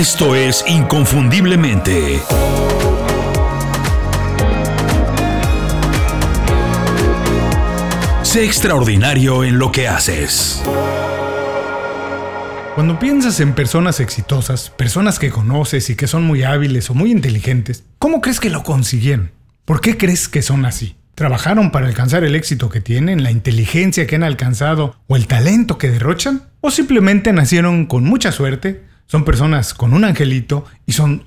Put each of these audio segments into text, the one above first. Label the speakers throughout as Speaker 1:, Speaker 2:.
Speaker 1: Esto es Inconfundiblemente. Sé extraordinario en lo que haces.
Speaker 2: Cuando piensas en personas exitosas, personas que conoces y que son muy hábiles o muy inteligentes, ¿cómo crees que lo consiguieron? ¿Por qué crees que son así? ¿Trabajaron para alcanzar el éxito que tienen, la inteligencia que han alcanzado o el talento que derrochan? ¿O simplemente nacieron con mucha suerte, son personas con un angelito y son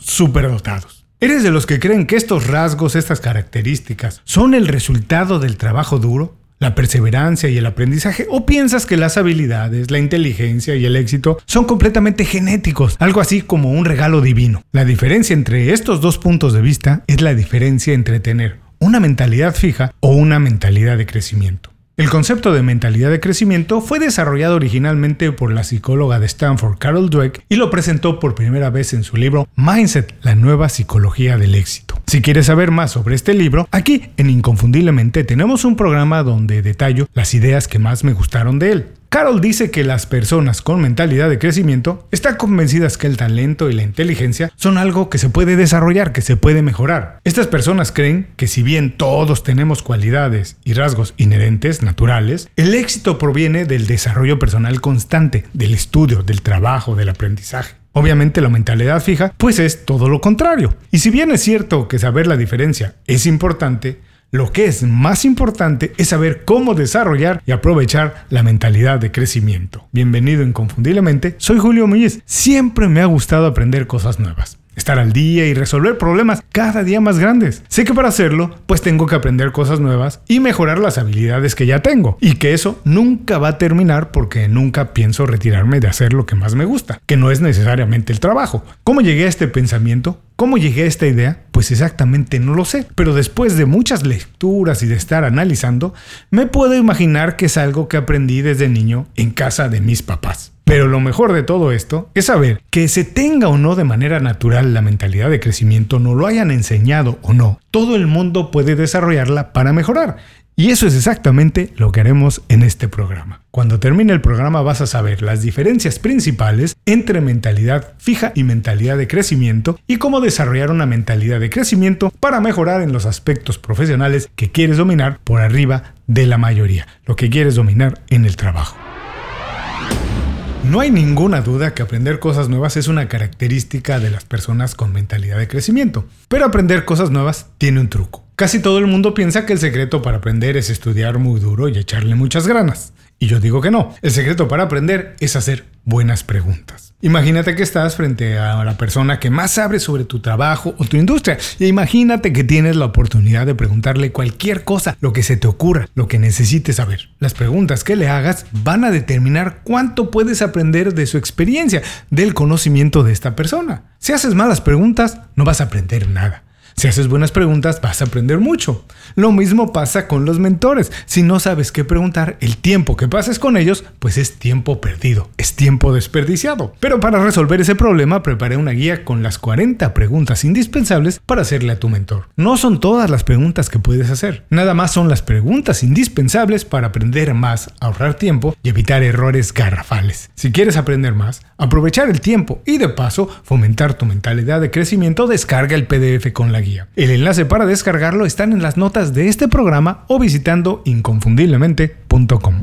Speaker 2: dotados? ¿Eres de los que creen que estos rasgos, estas características, son el resultado del trabajo duro? la perseverancia y el aprendizaje? ¿O piensas que las habilidades, la inteligencia y el éxito son completamente genéticos, algo así como un regalo divino? La diferencia entre estos dos puntos de vista es la diferencia entre tener una mentalidad fija o una mentalidad de crecimiento. El concepto de mentalidad de crecimiento fue desarrollado originalmente por la psicóloga de Stanford Carol Dweck y lo presentó por primera vez en su libro Mindset, la nueva psicología del éxito. Si quieres saber más sobre este libro, aquí en Inconfundiblemente tenemos un programa donde detallo las ideas que más me gustaron de él. Carol dice que las personas con mentalidad de crecimiento están convencidas que el talento y la inteligencia son algo que se puede desarrollar, que se puede mejorar. Estas personas creen que si bien todos tenemos cualidades y rasgos inherentes, naturales, el éxito proviene del desarrollo personal constante, del estudio, del trabajo, del aprendizaje. Obviamente la mentalidad fija pues es todo lo contrario. Y si bien es cierto que saber la diferencia es importante, lo que es más importante es saber cómo desarrollar y aprovechar la mentalidad de crecimiento. Bienvenido inconfundiblemente, soy Julio Muñiz. Siempre me ha gustado aprender cosas nuevas estar al día y resolver problemas cada día más grandes. Sé que para hacerlo, pues tengo que aprender cosas nuevas y mejorar las habilidades que ya tengo. Y que eso nunca va a terminar porque nunca pienso retirarme de hacer lo que más me gusta, que no es necesariamente el trabajo. ¿Cómo llegué a este pensamiento? ¿Cómo llegué a esta idea? Pues exactamente no lo sé, pero después de muchas lecturas y de estar analizando, me puedo imaginar que es algo que aprendí desde niño en casa de mis papás. Pero lo mejor de todo esto es saber que se tenga o no de manera natural la mentalidad de crecimiento, no lo hayan enseñado o no, todo el mundo puede desarrollarla para mejorar. Y eso es exactamente lo que haremos en este programa. Cuando termine el programa vas a saber las diferencias principales entre mentalidad fija y mentalidad de crecimiento y cómo desarrollar una mentalidad de crecimiento para mejorar en los aspectos profesionales que quieres dominar por arriba de la mayoría, lo que quieres dominar en el trabajo. No hay ninguna duda que aprender cosas nuevas es una característica de las personas con mentalidad de crecimiento, pero aprender cosas nuevas tiene un truco. Casi todo el mundo piensa que el secreto para aprender es estudiar muy duro y echarle muchas ganas. Y yo digo que no. El secreto para aprender es hacer buenas preguntas. Imagínate que estás frente a la persona que más sabe sobre tu trabajo o tu industria. Y imagínate que tienes la oportunidad de preguntarle cualquier cosa, lo que se te ocurra, lo que necesites saber. Las preguntas que le hagas van a determinar cuánto puedes aprender de su experiencia, del conocimiento de esta persona. Si haces malas preguntas, no vas a aprender nada. Si haces buenas preguntas, vas a aprender mucho. Lo mismo pasa con los mentores. Si no sabes qué preguntar, el tiempo que pases con ellos, pues es tiempo perdido, es tiempo desperdiciado. Pero para resolver ese problema, preparé una guía con las 40 preguntas indispensables para hacerle a tu mentor. No son todas las preguntas que puedes hacer, nada más son las preguntas indispensables para aprender más, ahorrar tiempo y evitar errores garrafales. Si quieres aprender más, aprovechar el tiempo y de paso fomentar tu mentalidad de crecimiento, descarga el PDF con la El enlace para descargarlo está en las notas de este programa o visitando inconfundiblemente.com.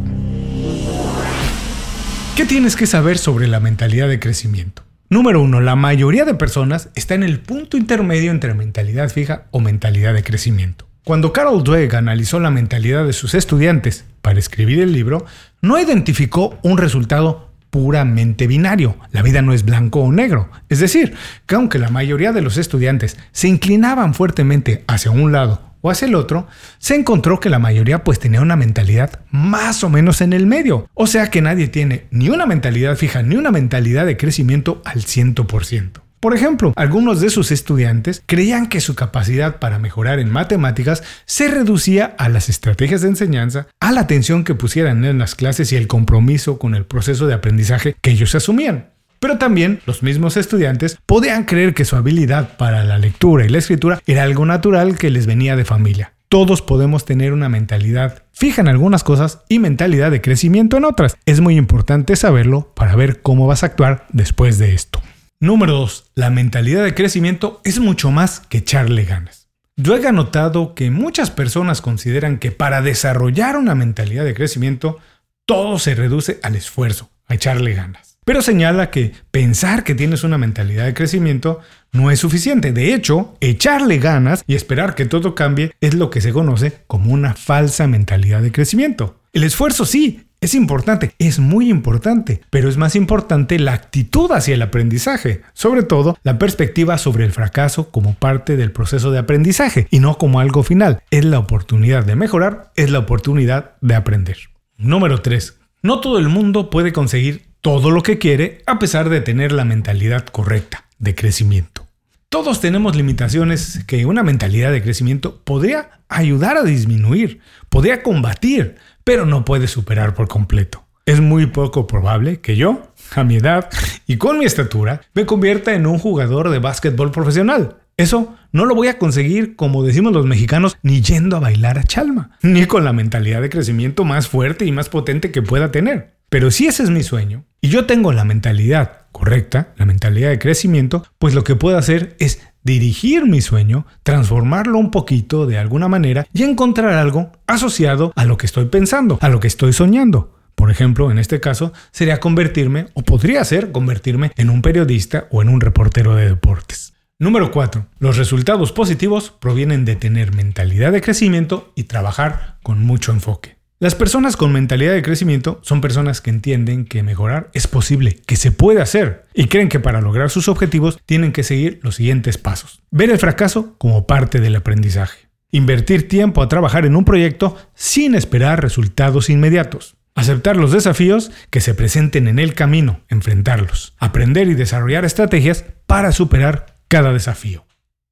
Speaker 2: ¿Qué tienes que saber sobre la mentalidad de crecimiento? Número 1. La mayoría de personas está en el punto intermedio entre mentalidad fija o mentalidad de crecimiento. Cuando Carol Dweck analizó la mentalidad de sus estudiantes para escribir el libro, no identificó un resultado puramente binario. La vida no es blanco o negro. Es decir, que aunque la mayoría de los estudiantes se inclinaban fuertemente hacia un lado o hacia el otro, se encontró que la mayoría pues tenía una mentalidad más o menos en el medio. O sea que nadie tiene ni una mentalidad fija ni una mentalidad de crecimiento al 100%. Por ejemplo, algunos de sus estudiantes creían que su capacidad para mejorar en matemáticas se reducía a las estrategias de enseñanza, a la atención que pusieran en las clases y el compromiso con el proceso de aprendizaje que ellos asumían. Pero también los mismos estudiantes podían creer que su habilidad para la lectura y la escritura era algo natural que les venía de familia. Todos podemos tener una mentalidad fija en algunas cosas y mentalidad de crecimiento en otras. Es muy importante saberlo para ver cómo vas a actuar después de esto. Número 2. La mentalidad de crecimiento es mucho más que echarle ganas. Yo he notado que muchas personas consideran que para desarrollar una mentalidad de crecimiento, todo se reduce al esfuerzo, a echarle ganas. Pero señala que pensar que tienes una mentalidad de crecimiento no es suficiente. De hecho, echarle ganas y esperar que todo cambie es lo que se conoce como una falsa mentalidad de crecimiento. El esfuerzo sí, es importante, es muy importante, pero es más importante la actitud hacia el aprendizaje, sobre todo la perspectiva sobre el fracaso como parte del proceso de aprendizaje y no como algo final. Es la oportunidad de mejorar, es la oportunidad de aprender. Número 3. No todo el mundo puede conseguir todo lo que quiere a pesar de tener la mentalidad correcta de crecimiento. Todos tenemos limitaciones que una mentalidad de crecimiento podría ayudar a disminuir, podría combatir, pero no puede superar por completo. Es muy poco probable que yo, a mi edad y con mi estatura, me convierta en un jugador de básquetbol profesional. Eso no lo voy a conseguir, como decimos los mexicanos, ni yendo a bailar a Chalma, ni con la mentalidad de crecimiento más fuerte y más potente que pueda tener. Pero si ese es mi sueño, y yo tengo la mentalidad correcta, la mentalidad de crecimiento, pues lo que puedo hacer es dirigir mi sueño, transformarlo un poquito de alguna manera y encontrar algo asociado a lo que estoy pensando, a lo que estoy soñando. Por ejemplo, en este caso, sería convertirme, o podría ser convertirme en un periodista o en un reportero de deportes. Número 4. Los resultados positivos provienen de tener mentalidad de crecimiento y trabajar con mucho enfoque. Las personas con mentalidad de crecimiento son personas que entienden que mejorar es posible, que se puede hacer, y creen que para lograr sus objetivos tienen que seguir los siguientes pasos. Ver el fracaso como parte del aprendizaje. Invertir tiempo a trabajar en un proyecto sin esperar resultados inmediatos. Aceptar los desafíos que se presenten en el camino, enfrentarlos. Aprender y desarrollar estrategias para superar cada desafío.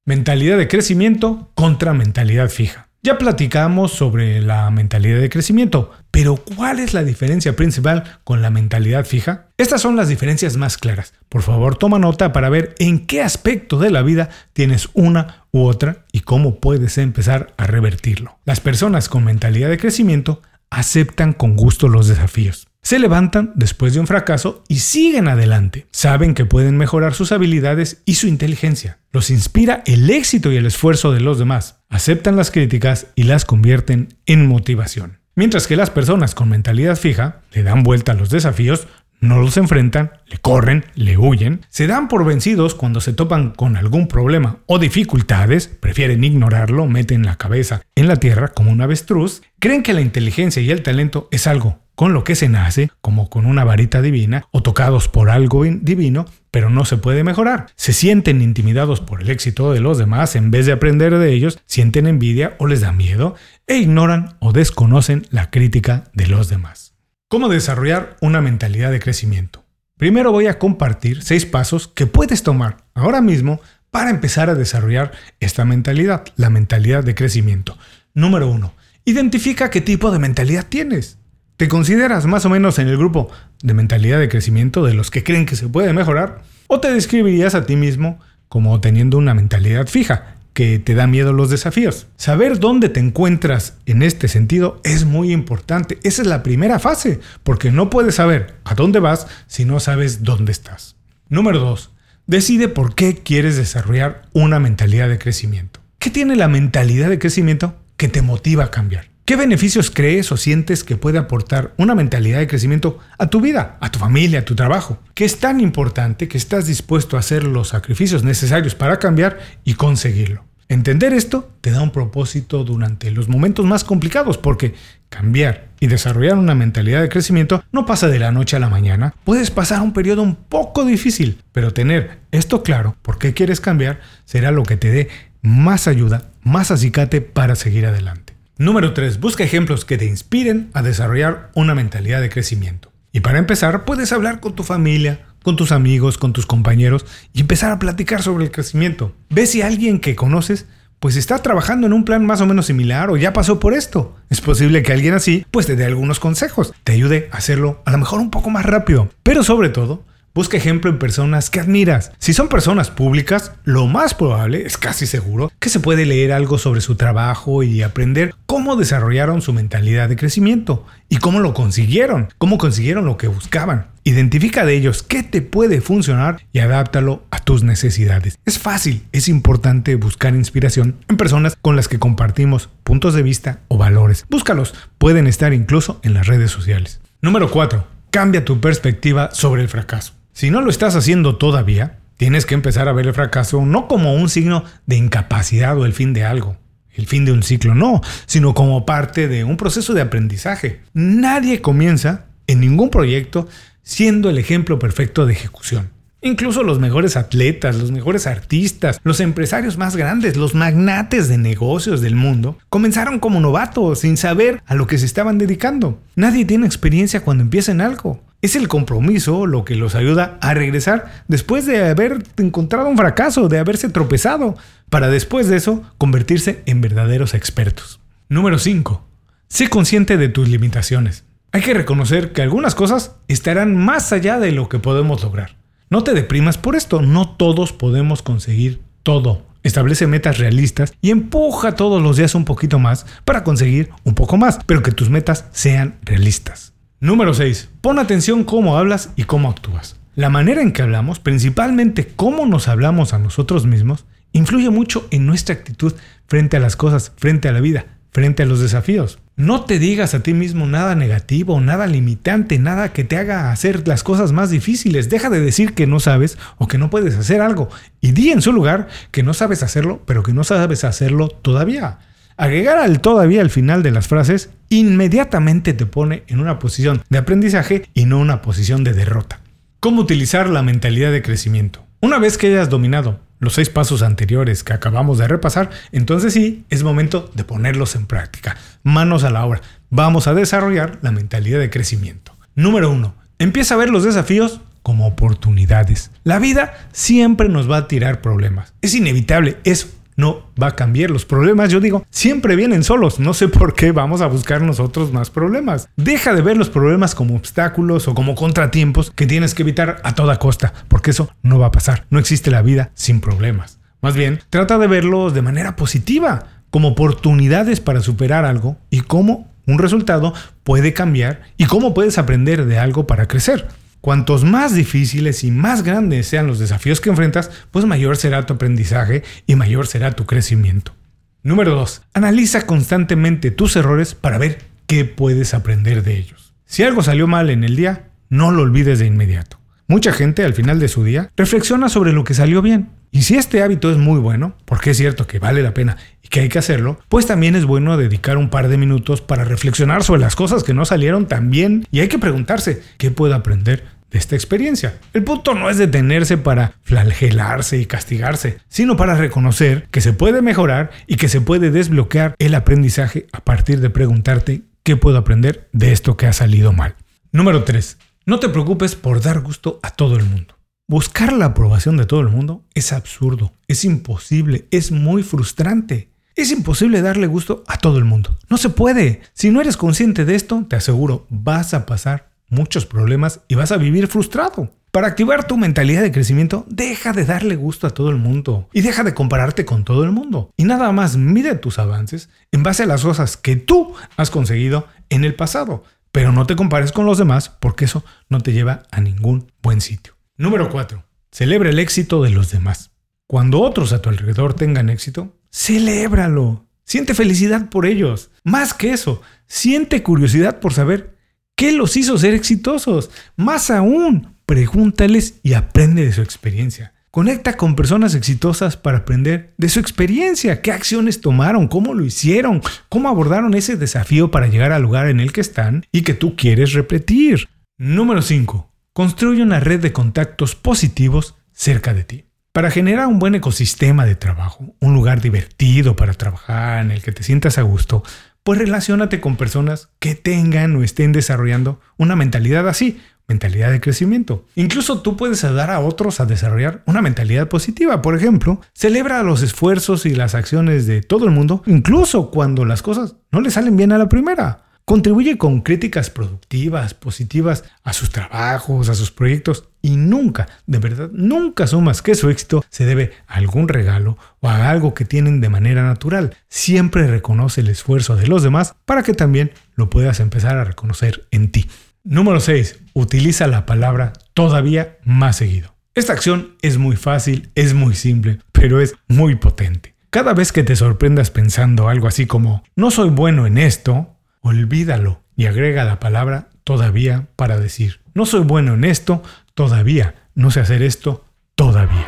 Speaker 2: Mentalidad de crecimiento contra mentalidad fija. Ya platicamos sobre la mentalidad de crecimiento, pero ¿cuál es la diferencia principal con la mentalidad fija? Estas son las diferencias más claras. Por favor, toma nota para ver en qué aspecto de la vida tienes una u otra y cómo puedes empezar a revertirlo. Las personas con mentalidad de crecimiento aceptan con gusto los desafíos. Se levantan después de un fracaso y siguen adelante. Saben que pueden mejorar sus habilidades y su inteligencia. Los inspira el éxito y el esfuerzo de los demás. Aceptan las críticas y las convierten en motivación. Mientras que las personas con mentalidad fija le dan vuelta a los desafíos, no los enfrentan, le corren, le huyen, se dan por vencidos cuando se topan con algún problema o dificultades, prefieren ignorarlo, meten la cabeza en la tierra como un avestruz, creen que la inteligencia y el talento es algo con lo que se nace, como con una varita divina, o tocados por algo divino, pero no se puede mejorar. Se sienten intimidados por el éxito de los demás, en vez de aprender de ellos, sienten envidia o les da miedo, e ignoran o desconocen la crítica de los demás. ¿Cómo desarrollar una mentalidad de crecimiento? Primero voy a compartir seis pasos que puedes tomar ahora mismo para empezar a desarrollar esta mentalidad, la mentalidad de crecimiento. Número uno, identifica qué tipo de mentalidad tienes. ¿Te consideras más o menos en el grupo de mentalidad de crecimiento de los que creen que se puede mejorar? ¿O te describirías a ti mismo como teniendo una mentalidad fija, que te da miedo los desafíos? Saber dónde te encuentras en este sentido es muy importante. Esa es la primera fase, porque no puedes saber a dónde vas si no sabes dónde estás. Número 2. Decide por qué quieres desarrollar una mentalidad de crecimiento. ¿Qué tiene la mentalidad de crecimiento que te motiva a cambiar? ¿Qué beneficios crees o sientes que puede aportar una mentalidad de crecimiento a tu vida, a tu familia, a tu trabajo? Que es tan importante que estás dispuesto a hacer los sacrificios necesarios para cambiar y conseguirlo. Entender esto te da un propósito durante los momentos más complicados porque cambiar y desarrollar una mentalidad de crecimiento no pasa de la noche a la mañana. Puedes pasar un periodo un poco difícil, pero tener esto claro, por qué quieres cambiar, será lo que te dé más ayuda, más acicate para seguir adelante. Número 3. Busca ejemplos que te inspiren a desarrollar una mentalidad de crecimiento. Y para empezar, puedes hablar con tu familia, con tus amigos, con tus compañeros y empezar a platicar sobre el crecimiento. Ve si alguien que conoces pues está trabajando en un plan más o menos similar o ya pasó por esto. Es posible que alguien así pues te dé algunos consejos, te ayude a hacerlo a lo mejor un poco más rápido, pero sobre todo Busca ejemplo en personas que admiras. Si son personas públicas, lo más probable, es casi seguro, que se puede leer algo sobre su trabajo y aprender cómo desarrollaron su mentalidad de crecimiento y cómo lo consiguieron, cómo consiguieron lo que buscaban. Identifica de ellos qué te puede funcionar y adáptalo tus necesidades. Es fácil, es importante buscar inspiración en personas con las que compartimos puntos de vista o valores. Búscalos, pueden estar incluso en las redes sociales. Número 4. Cambia tu perspectiva sobre el fracaso. Si no lo estás haciendo todavía, tienes que empezar a ver el fracaso no como un signo de incapacidad o el fin de algo, el fin de un ciclo, no, sino como parte de un proceso de aprendizaje. Nadie comienza en ningún proyecto siendo el ejemplo perfecto de ejecución. Incluso los mejores atletas, los mejores artistas, los empresarios más grandes, los magnates de negocios del mundo, comenzaron como novatos, sin saber a lo que se estaban dedicando. Nadie tiene experiencia cuando empieza en algo. Es el compromiso lo que los ayuda a regresar después de haber encontrado un fracaso, de haberse tropezado, para después de eso convertirse en verdaderos expertos. Número 5. Sé consciente de tus limitaciones. Hay que reconocer que algunas cosas estarán más allá de lo que podemos lograr. No te deprimas por esto, no todos podemos conseguir todo. Establece metas realistas y empuja todos los días un poquito más para conseguir un poco más, pero que tus metas sean realistas. Número 6. Pon atención cómo hablas y cómo actúas. La manera en que hablamos, principalmente cómo nos hablamos a nosotros mismos, influye mucho en nuestra actitud frente a las cosas, frente a la vida, frente a los desafíos. No te digas a ti mismo nada negativo, nada limitante, nada que te haga hacer las cosas más difíciles. Deja de decir que no sabes o que no puedes hacer algo y di en su lugar que no sabes hacerlo, pero que no sabes hacerlo todavía. Agregar al todavía al final de las frases inmediatamente te pone en una posición de aprendizaje y no una posición de derrota. ¿Cómo utilizar la mentalidad de crecimiento? Una vez que hayas dominado los seis pasos anteriores que acabamos de repasar, entonces sí, es momento de ponerlos en práctica. Manos a la obra. Vamos a desarrollar la mentalidad de crecimiento. Número uno, empieza a ver los desafíos como oportunidades. La vida siempre nos va a tirar problemas. Es inevitable, es no va a cambiar. Los problemas, yo digo, siempre vienen solos. No sé por qué vamos a buscar nosotros más problemas. Deja de ver los problemas como obstáculos o como contratiempos que tienes que evitar a toda costa, porque eso no va a pasar. No existe la vida sin problemas. Más bien, trata de verlos de manera positiva, como oportunidades para superar algo y cómo un resultado puede cambiar y cómo puedes aprender de algo para crecer. Cuantos más difíciles y más grandes sean los desafíos que enfrentas, pues mayor será tu aprendizaje y mayor será tu crecimiento. Número 2. Analiza constantemente tus errores para ver qué puedes aprender de ellos. Si algo salió mal en el día, no lo olvides de inmediato. Mucha gente al final de su día reflexiona sobre lo que salió bien. Y si este hábito es muy bueno, porque es cierto que vale la pena que hay que hacerlo, pues también es bueno dedicar un par de minutos para reflexionar sobre las cosas que no salieron tan bien y hay que preguntarse, ¿qué puedo aprender de esta experiencia. El punto no es detenerse para flagelarse y castigarse, sino para reconocer que se puede mejorar y que se puede desbloquear el aprendizaje a partir de preguntarte qué puedo aprender de esto que ha salido mal. Número 3. No te preocupes por dar gusto a todo el mundo. Buscar la aprobación de todo el mundo es absurdo, es imposible, es muy frustrante. Es imposible darle gusto a todo el mundo. No se puede. Si no eres consciente de esto, te aseguro, vas a pasar muchos problemas y vas a vivir frustrado. Para activar tu mentalidad de crecimiento, deja de darle gusto a todo el mundo y deja de compararte con todo el mundo. Y nada más mide tus avances en base a las cosas que tú has conseguido en el pasado. Pero no te compares con los demás porque eso no te lleva a ningún buen sitio. Número 4. Celebra el éxito de los demás. Cuando otros a tu alrededor tengan éxito, celébralo. Siente felicidad por ellos. Más que eso, siente curiosidad por saber ¿Qué los hizo ser exitosos? Más aún, pregúntales y aprende de su experiencia. Conecta con personas exitosas para aprender de su experiencia, qué acciones tomaron, cómo lo hicieron, cómo abordaron ese desafío para llegar al lugar en el que están y que tú quieres repetir. Número 5. Construye una red de contactos positivos cerca de ti. Para generar un buen ecosistema de trabajo, un lugar divertido para trabajar en el que te sientas a gusto, pues relacionate con personas que tengan o estén desarrollando una mentalidad así, mentalidad de crecimiento. Incluso tú puedes ayudar a otros a desarrollar una mentalidad positiva. Por ejemplo, celebra los esfuerzos y las acciones de todo el mundo, incluso cuando las cosas no le salen bien a la primera. Contribuye con críticas productivas, positivas a sus trabajos, a sus proyectos y nunca, de verdad, nunca sumas que su éxito se debe a algún regalo o a algo que tienen de manera natural. Siempre reconoce el esfuerzo de los demás para que también lo puedas empezar a reconocer en ti. Número 6. Utiliza la palabra todavía más seguido. Esta acción es muy fácil, es muy simple, pero es muy potente. Cada vez que te sorprendas pensando algo así como no soy bueno en esto, olvídalo y agrega la palabra todavía para decir no soy bueno en esto, todavía, no sé hacer esto, todavía.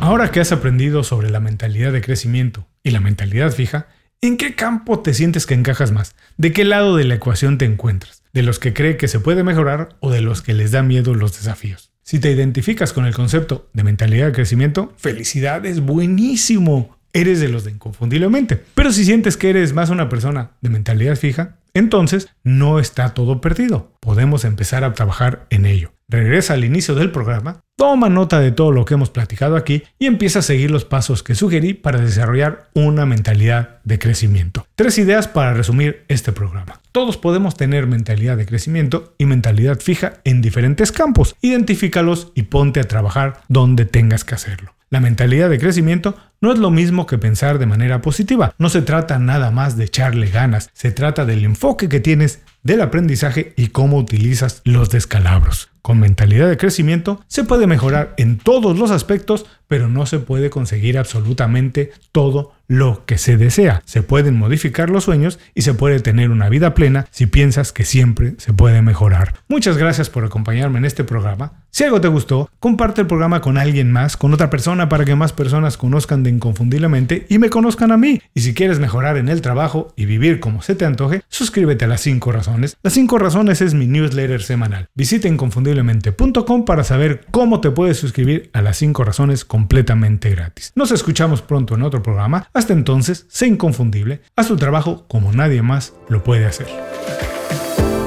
Speaker 2: Ahora que has aprendido sobre la mentalidad de crecimiento y la mentalidad fija, ¿en qué campo te sientes que encajas más? ¿De qué lado de la ecuación te encuentras? ¿De los que cree que se puede mejorar o de los que les da miedo los desafíos? Si te identificas con el concepto de mentalidad de crecimiento, felicidades, buenísimo. Eres de los de inconfundiblemente. Pero si sientes que eres más una persona de mentalidad fija, entonces no está todo perdido. Podemos empezar a trabajar en ello. Regresa al inicio del programa, toma nota de todo lo que hemos platicado aquí y empieza a seguir los pasos que sugerí para desarrollar una mentalidad de crecimiento. Tres ideas para resumir este programa. Todos podemos tener mentalidad de crecimiento y mentalidad fija en diferentes campos. Identifícalos y ponte a trabajar donde tengas que hacerlo. La mentalidad de crecimiento no es lo mismo que pensar de manera positiva. No se trata nada más de echarle ganas, se trata del enfoque que tienes del aprendizaje y cómo utilizas los descalabros. Con mentalidad de crecimiento se puede mejorar en todos los aspectos, pero no se puede conseguir absolutamente todo lo que se desea. Se pueden modificar los sueños y se puede tener una vida plena si piensas que siempre se puede mejorar. Muchas gracias por acompañarme en este programa. Si algo te gustó, comparte el programa con alguien más, con otra persona para que más personas conozcan de Inconfundiblemente y me conozcan a mí. Y si quieres mejorar en el trabajo y vivir como se te antoje, suscríbete a las 5 razones. Las 5 razones es mi newsletter semanal. Visita para saber cómo te puedes suscribir a las 5 razones completamente gratis. Nos escuchamos pronto en otro programa. Hasta entonces, sé inconfundible, haz tu trabajo como nadie más lo puede hacer.